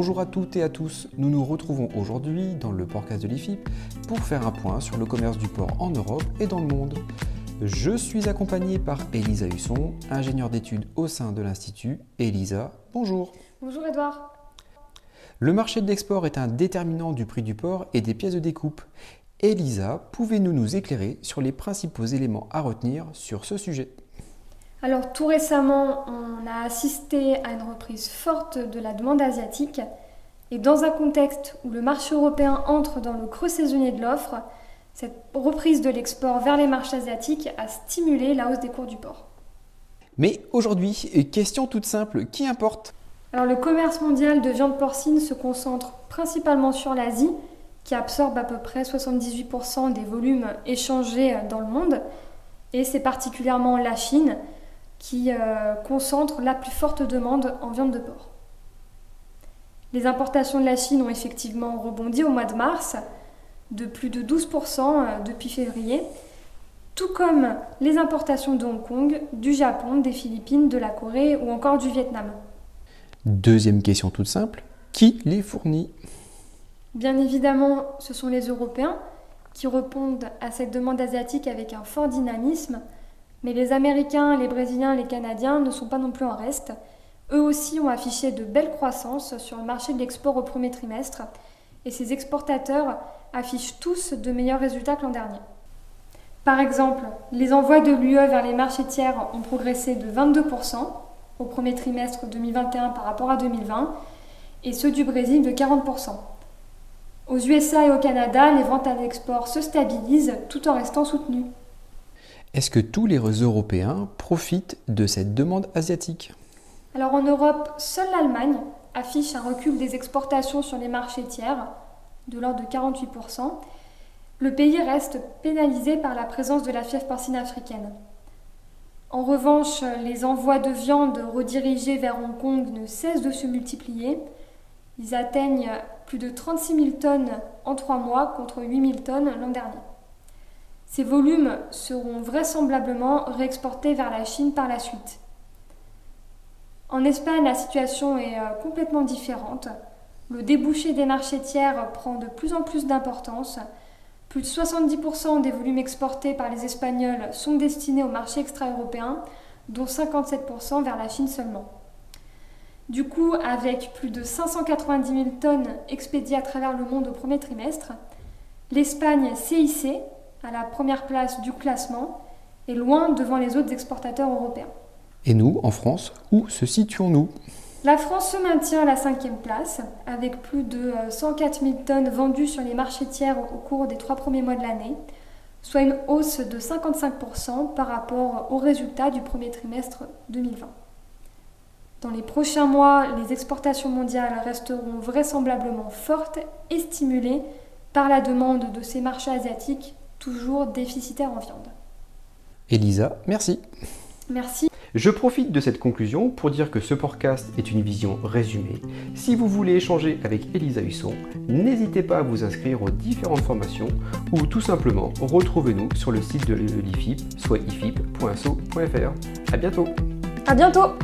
Bonjour à toutes et à tous, nous nous retrouvons aujourd'hui dans le podcast de l'IFIP pour faire un point sur le commerce du porc en Europe et dans le monde. Je suis accompagné par Elisa Husson, ingénieure d'études au sein de l'Institut. Elisa, bonjour. Bonjour Edouard. Le marché de l'export est un déterminant du prix du porc et des pièces de découpe. Elisa, pouvez-vous nous éclairer sur les principaux éléments à retenir sur ce sujet? Alors tout récemment, on a assisté à une reprise forte de la demande asiatique. Et dans un contexte où le marché européen entre dans le creux saisonnier de l'offre, cette reprise de l'export vers les marchés asiatiques a stimulé la hausse des cours du porc. Mais aujourd'hui, question toute simple, qui importe? Alors le commerce mondial de viande porcine se concentre principalement sur l'Asie, qui absorbe à peu près 78% des volumes échangés dans le monde, et c'est particulièrement la Chine qui euh, concentre la plus forte demande en viande de porc. Les importations de la Chine ont effectivement rebondi au mois de mars de plus de 12% euh, depuis février, tout comme les importations de Hong Kong, du Japon, des Philippines, de la Corée ou encore du Vietnam. Deuxième question toute simple, qui les fournit? Bien évidemment, ce sont les Européens qui répondent à cette demande asiatique avec un fort dynamisme mais les Américains, les Brésiliens, les Canadiens ne sont pas non plus en reste. Eux aussi ont affiché de belles croissances sur le marché de l'export au premier trimestre, et ces exportateurs affichent tous de meilleurs résultats que l'an dernier. Par exemple, les envois de l'UE vers les marchés tiers ont progressé de 22% au premier trimestre 2021 par rapport à 2020, et ceux du Brésil de 40%. Aux USA et au Canada, les ventes à l'export se stabilisent tout en restant soutenues. Est-ce que tous les Européens profitent de cette demande asiatique? Alors en Europe, seule l'Allemagne affiche un recul des exportations sur les marchés tiers de l'ordre de 48%. Le pays reste pénalisé par la présence de la fièvre porcine africaine. En revanche, les envois de viande redirigés vers Hong Kong ne cessent de se multiplier. Ils atteignent plus de 36 000 tonnes en trois mois contre 8 000 tonnes l'an dernier. Ces volumes seront vraisemblablement réexportés vers la Chine par la suite. En Espagne, la situation est euh, complètement différente. Le débouché des marchés tiers prend de plus en plus d'importance. Plus de 70% des volumes exportés par les Espagnols sont destinés au marché extra-européen, dont 57% vers la Chine seulement. Du coup, avec plus de 590 000 tonnes expédiées à travers le monde au premier trimestre, l'Espagne CIC à la première place du classement et loin devant les autres exportateurs européens. Et nous, en France, où se situons-nous? La France se maintient à la cinquième place, avec plus de 104 euh, 000 tonnes vendues sur les marchés tiers au cours des trois premiers mois de l'année, soit une hausse de 55% par rapport aux résultats du premier trimestre 2020. Dans les prochains mois, les exportations mondiales resteront vraisemblablement fortes et stimulées par la demande de ces marchés asiatiques toujours déficitaire en viande. Elisa, merci. Merci. Je profite de cette conclusion pour dire que ce podcast est une vision résumée. Si vous voulez échanger avec Elisa Husson, n'hésitez pas à vous inscrire aux différentes formations ou tout simplement retrouvez-nous sur le site de l'IFIP, soit ifip.so.fr. À bientôt. À bientôt.